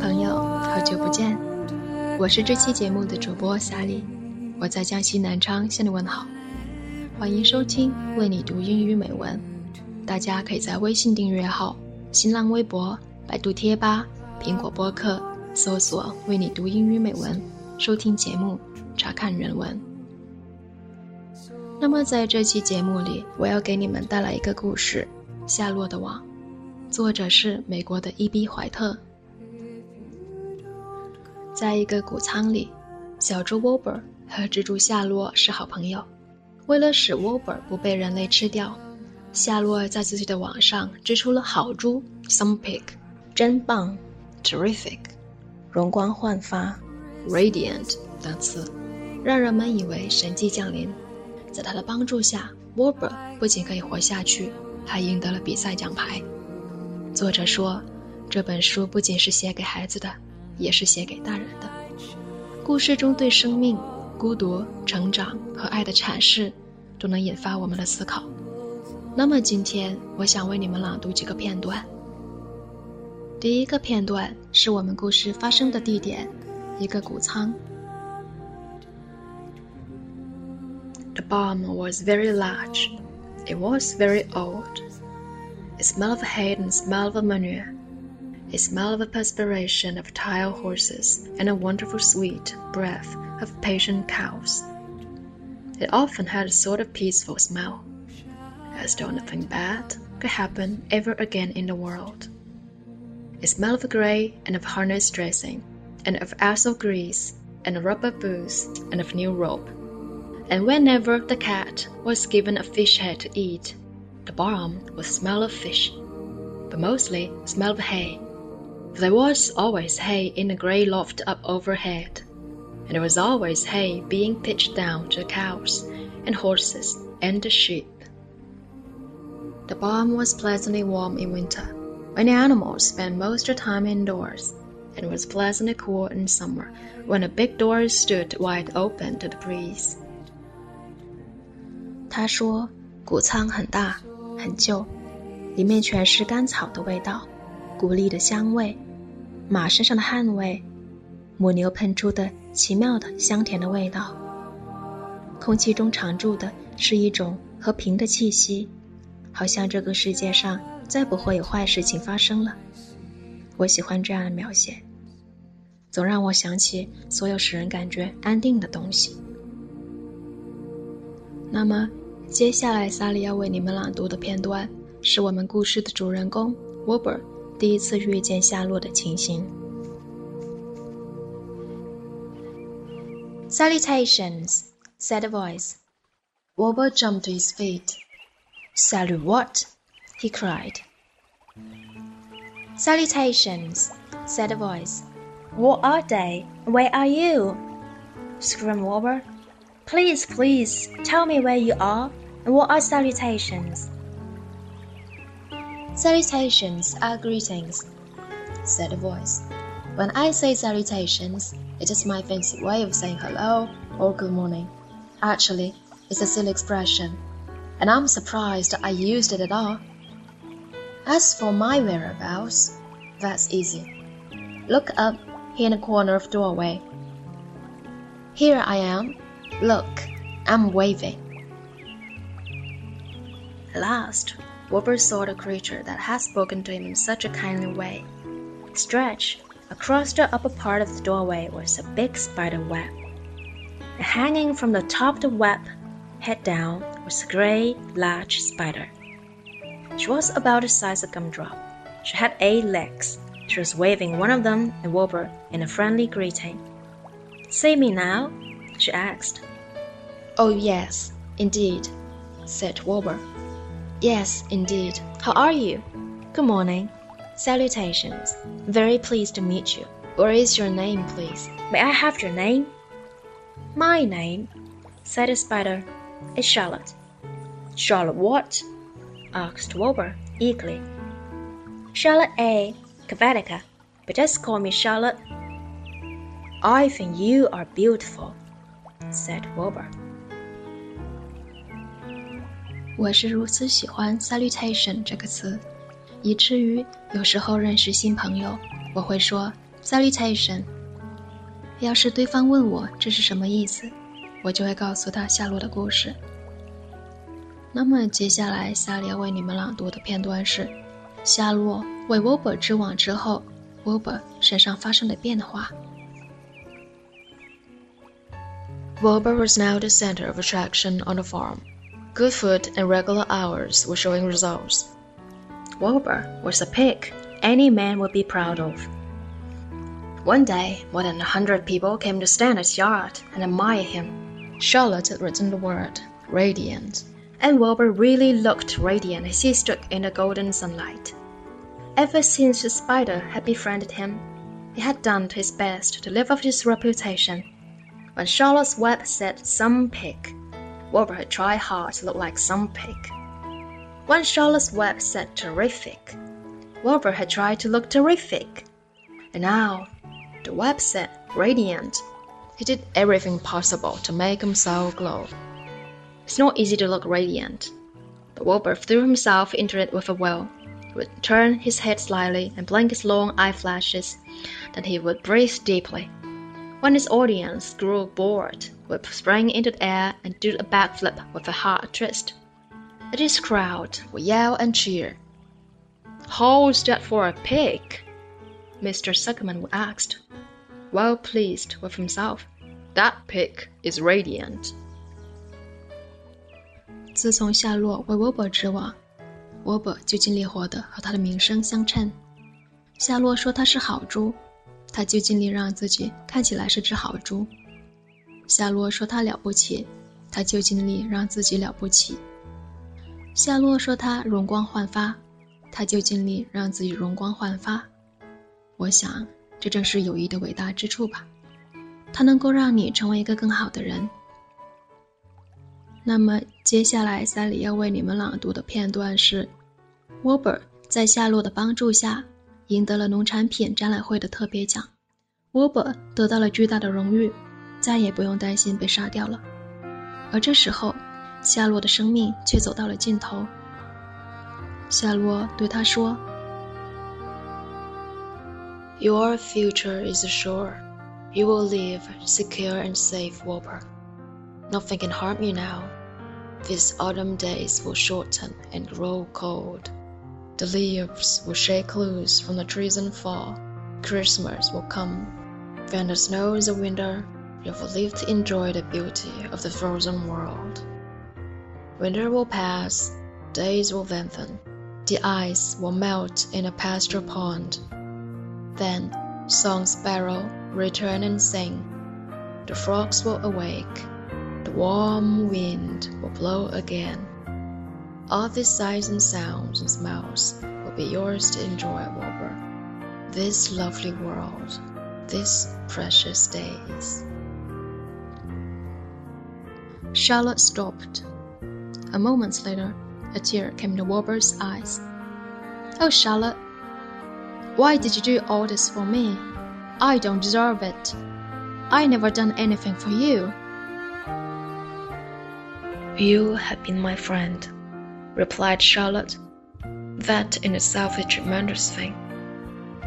朋友，好久不见，我是这期节目的主播夏丽，我在江西南昌向你问好，欢迎收听为你读英语美文。大家可以在微信订阅号、新浪微博、百度贴吧、苹果播客搜索“为你读英语美文”，收听节目，查看原文。那么在这期节目里，我要给你们带来一个故事，《夏洛的网》，作者是美国的伊比怀特。在一个谷仓里，小猪 w o b e r 和蜘蛛夏洛是好朋友。为了使 w o b e r 不被人类吃掉，夏洛在自己的网上织出了“好猪 ”（some pig）、真棒 （terrific）、容光焕发 （radiant） 等词，让人们以为神迹降临。在他的帮助下 w o b e r 不仅可以活下去，还赢得了比赛奖牌。作者说，这本书不仅是写给孩子的。也是写给大人的。故事中对生命、孤独、成长和爱的阐释，都能引发我们的思考。那么今天，我想为你们朗读几个片段。第一个片段是我们故事发生的地点，一个谷仓。The barn was very large. It was very old. It smelled of hay and smelled of manure. A smell of perspiration of tired horses, and a wonderful sweet breath of patient cows. It often had a sort of peaceful smell, as though nothing bad could happen ever again in the world. It smelled of grey and of harness dressing, and of axle grease, and rubber boots, and of new rope. And whenever the cat was given a fish head to eat, the barn would smell of fish, but mostly smell of hay there was always hay in the grey loft up overhead, and there was always hay being pitched down to the cows and horses and the sheep. The barn was pleasantly warm in winter, when the animals spent most of the time indoors, and it was pleasantly cool in summer, when the big doors stood wide open to the breeze. 他说：“谷仓很大，很旧，里面全是干草的味道， 谷粒的香味。”马身上的汗味，母牛喷出的奇妙的香甜的味道。空气中常驻的是一种和平的气息，好像这个世界上再不会有坏事情发生了。我喜欢这样的描写，总让我想起所有使人感觉安定的东西。那么，接下来萨利要为你们朗读的片段，是我们故事的主人公 Wobber。第一次遇见夏洛的情形。Salutations, said a voice. Wobber jumped to his feet. Salut what? he cried. Salutations, said a voice. What are they? Where are you? screamed Wobber. Please, please, tell me where you are, and what are salutations? Salutations are greetings, said the voice. When I say salutations, it is my fancy way of saying hello or good morning. Actually, it's a silly expression, and I'm surprised I used it at all. As for my whereabouts, that's easy. Look up here in the corner of doorway. Here I am. Look, I'm waving. Last, Wilbur saw the creature that had spoken to him in such a kindly way. Stretched across the upper part of the doorway was a big spider web. Hanging from the top of the web, head down, was a gray, large spider. She was about the size of a gumdrop. She had eight legs. She was waving one of them at Wilbur in a friendly greeting. See me now? she asked. Oh, yes, indeed, said Wilbur. Yes, indeed. How are you? Good morning. Salutations. Very pleased to meet you. What is your name, please? May I have your name? My name, said the spider, is Charlotte. Charlotte what? asked Wilbur eagerly. Charlotte A. Cavatica, but just call me Charlotte. I think you are beautiful, said Wilbur. 我是如此喜欢 salutation 这个词，以至于有时候认识新朋友，我会说 Salutation。要是对方问我这是什么意思，我就会告诉他夏洛的故事。那么接下来，萨利要为你们朗读的片段是夏洛为 w o b e r 织网之后 w o b e r 身上发生的变化。Wilbur was now the center of attraction on the farm. Good food and regular hours were showing results. Wilbur was a pig any man would be proud of. One day, more than a hundred people came to stand at his yard and admire him. Charlotte had written the word radiant. And Wilbur really looked radiant as he stood in the golden sunlight. Ever since the spider had befriended him, he had done his best to live up to his reputation when Charlotte's Web said some pig, Wilbur had tried hard to look like some pig. When Charlotte's Web said terrific, Wilbur had tried to look terrific. And now, the Web said radiant. He did everything possible to make himself glow. It's not easy to look radiant. But Wilbur threw himself into it with a will. He would turn his head slightly and blink his long eye flashes. Then he would breathe deeply when his audience grew bored, would spring into the air and do a backflip with a hard twist. This crowd would yell and cheer. How's that for a pig? Mr. Zuckerman asked, well pleased with himself. That pig is radiant. 自从夏洛为沃伯之往，沃伯就尽力活得和他的名声相称。夏洛说他是好猪，他就尽力让自己看起来是只好猪。夏洛说他了不起，他就尽力让自己了不起。夏洛说他容光焕发，他就尽力让自己容光焕发。我想，这正是友谊的伟大之处吧。它能够让你成为一个更好的人。那么，接下来三里要为你们朗读的片段是：Wilbur 在夏洛的帮助下。赢得了农产品展览会的特别奖。沃伯得到了巨大的荣誉，再也不用担心被杀掉了。而这时候，夏洛的生命却走到了尽头。夏洛对他说：“Your future is sure. You will live secure and safe, Wilbur. Nothing can harm you now. These autumn days will shorten and grow cold. The leaves will shake loose from the trees and fall. Christmas will come. When the snow is a winter, you will live to enjoy the beauty of the frozen world. Winter will pass, days will lengthen, the ice will melt in a pasture pond. Then song sparrow return and sing. The frogs will awake, the warm wind will blow again. All these sights and sounds and smells will be yours to enjoy, Wilbur. This lovely world, these precious days. Charlotte stopped. A moment later, a tear came to Wilbur's eyes. Oh, Charlotte, why did you do all this for me? I don't deserve it. I never done anything for you. You have been my friend replied Charlotte. That in itself is a tremendous thing.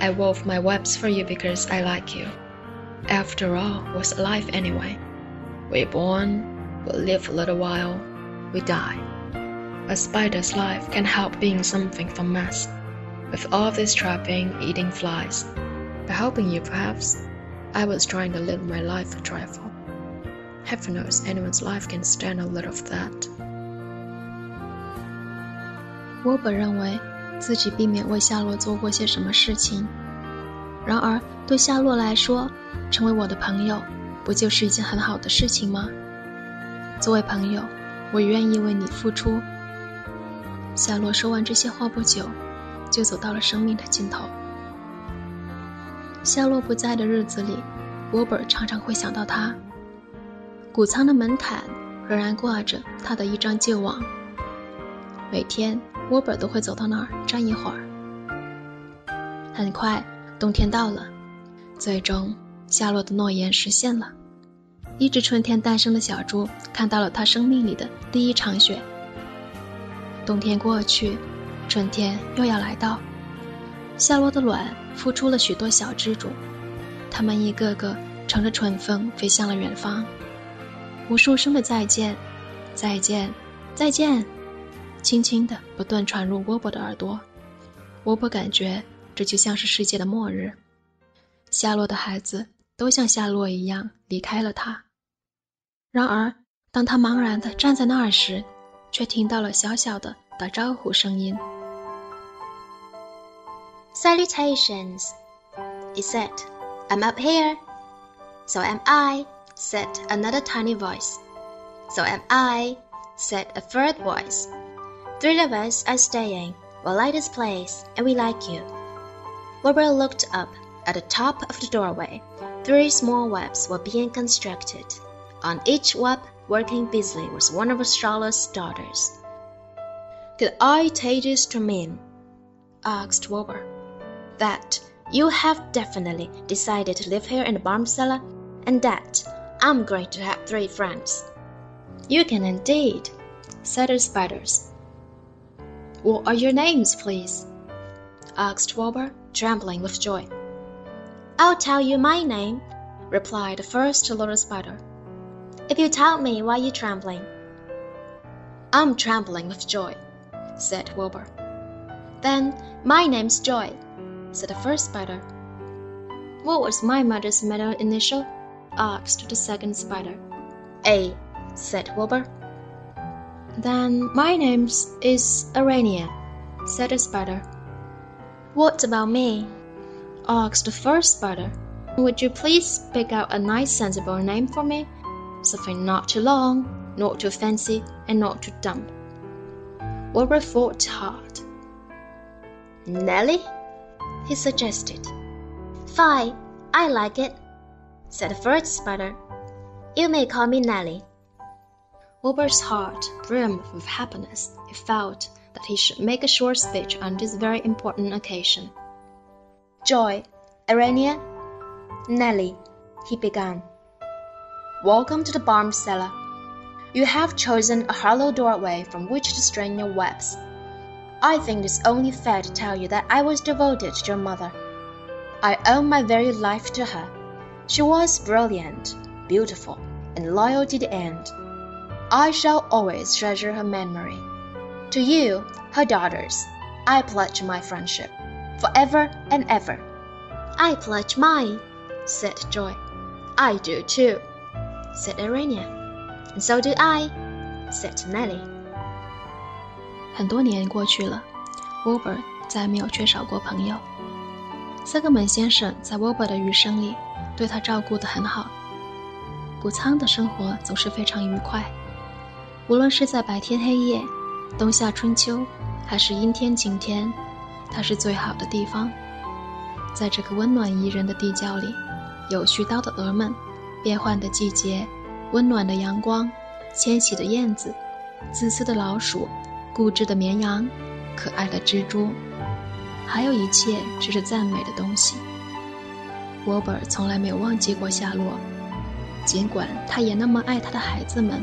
I wove my webs for you because I like you. After all, what's life anyway? We're born, we live a little while, we die. A spider's life can help being something from us. With all this trapping, eating flies. By helping you, perhaps, I was trying to live my life a trifle. Heaven knows anyone's life can stand a little of that. 我本认为自己避免为夏洛做过些什么事情，然而对夏洛来说，成为我的朋友不就是一件很好的事情吗？作为朋友，我愿意为你付出。夏洛说完这些话不久，就走到了生命的尽头。夏洛不在的日子里，沃本常常会想到他。谷仓的门槛仍然挂着他的一张旧网，每天。沃本都会走到那儿站一会儿。很快，冬天到了，最终夏洛的诺言实现了。一只春天诞生的小猪看到了它生命里的第一场雪。冬天过去，春天又要来到。夏洛的卵孵出了许多小蜘蛛，它们一个个乘着春风飞向了远方。无数声的再见，再见，再见，轻轻地不断传入沃伯的耳朵。沃伯感觉这就像是世界的末日。夏洛的孩子都像夏洛一样离开了他。然而，当他茫然的站在那儿时，却听到了小小的打招呼声音。Salutations, he said. I'm up here. So am I, said another tiny voice. So am I, said a third voice. Three of us are staying. We like this place, and we like you. Wilbur looked up. At the top of the doorway, three small webs were being constructed. On each web, working busily, was one of Charlotte's daughters. Could I take this to mean, asked Wilbur, that you have definitely decided to live here in the bomb cellar, and that I'm going to have three friends? You can indeed, said the spiders. What are your names, please? asked Wilbur, trembling with joy. I'll tell you my name, replied the first little spider. If you tell me why you're trembling. I'm trembling with joy, said Wilbur. Then my name's Joy, said the first spider. What was my mother's middle initial? asked the second spider. A, said Wilbur. Then my name is Aranea, said the spider. What about me? asked the first spider. Would you please pick out a nice sensible name for me? Something not too long, not too fancy, and not too dumb. Wilbur thought hard. Nellie? he suggested. Fine, I like it, said the first spider. You may call me Nellie. Wilbur's heart brimmed with happiness. He felt that he should make a short speech on this very important occasion. Joy, Aranea, Nellie, he began. Welcome to the barn cellar. You have chosen a hollow doorway from which to strain your webs. I think it's only fair to tell you that I was devoted to your mother. I owe my very life to her. She was brilliant, beautiful, and loyal to the end. I shall always treasure her memory. To you, her daughters, I pledge my friendship, for ever and ever. I pledge mine, said Joy. I do too, said Aranea. And so do I, said Nellie. 很多年过去了，Wilbur 再没有缺少过朋友。塞格门先生在 Wilbur 的余生里，对他照顾得很好。谷仓的生活总是非常愉快。无论是在白天黑夜、冬夏春秋，还是阴天晴天，它是最好的地方。在这个温暖宜人的地窖里，有絮叨的鹅们，变换的季节，温暖的阳光，迁徙的燕子，自私的老鼠。固执的绵羊，可爱的蜘蛛，还有一切值得赞美的东西。沃本从来没有忘记过夏洛，尽管他也那么爱他的孩子们，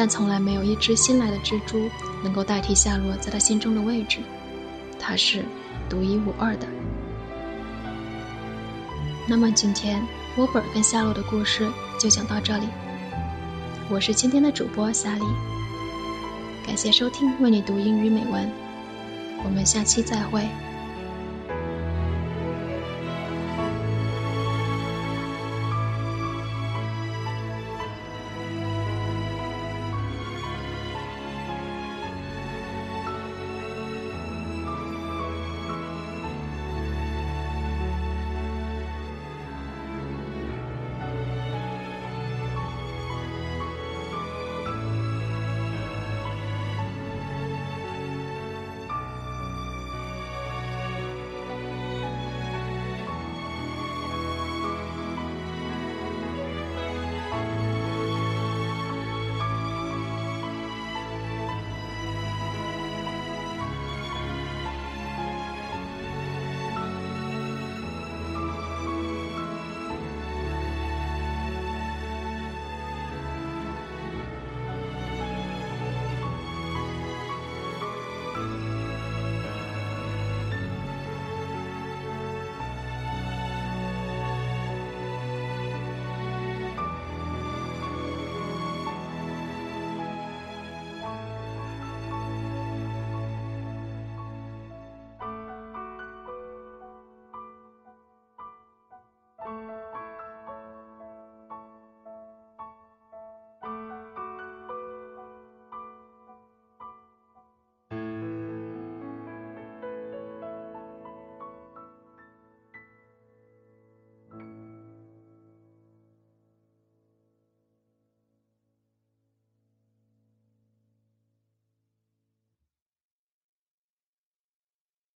但从来没有一只新来的蜘蛛能够代替夏洛在他心中的位置。他是独一无二的。那么今天沃本跟夏洛的故事就讲到这里。我是今天的主播夏丽。感谢收听，为你读英语美文。我们下期再会。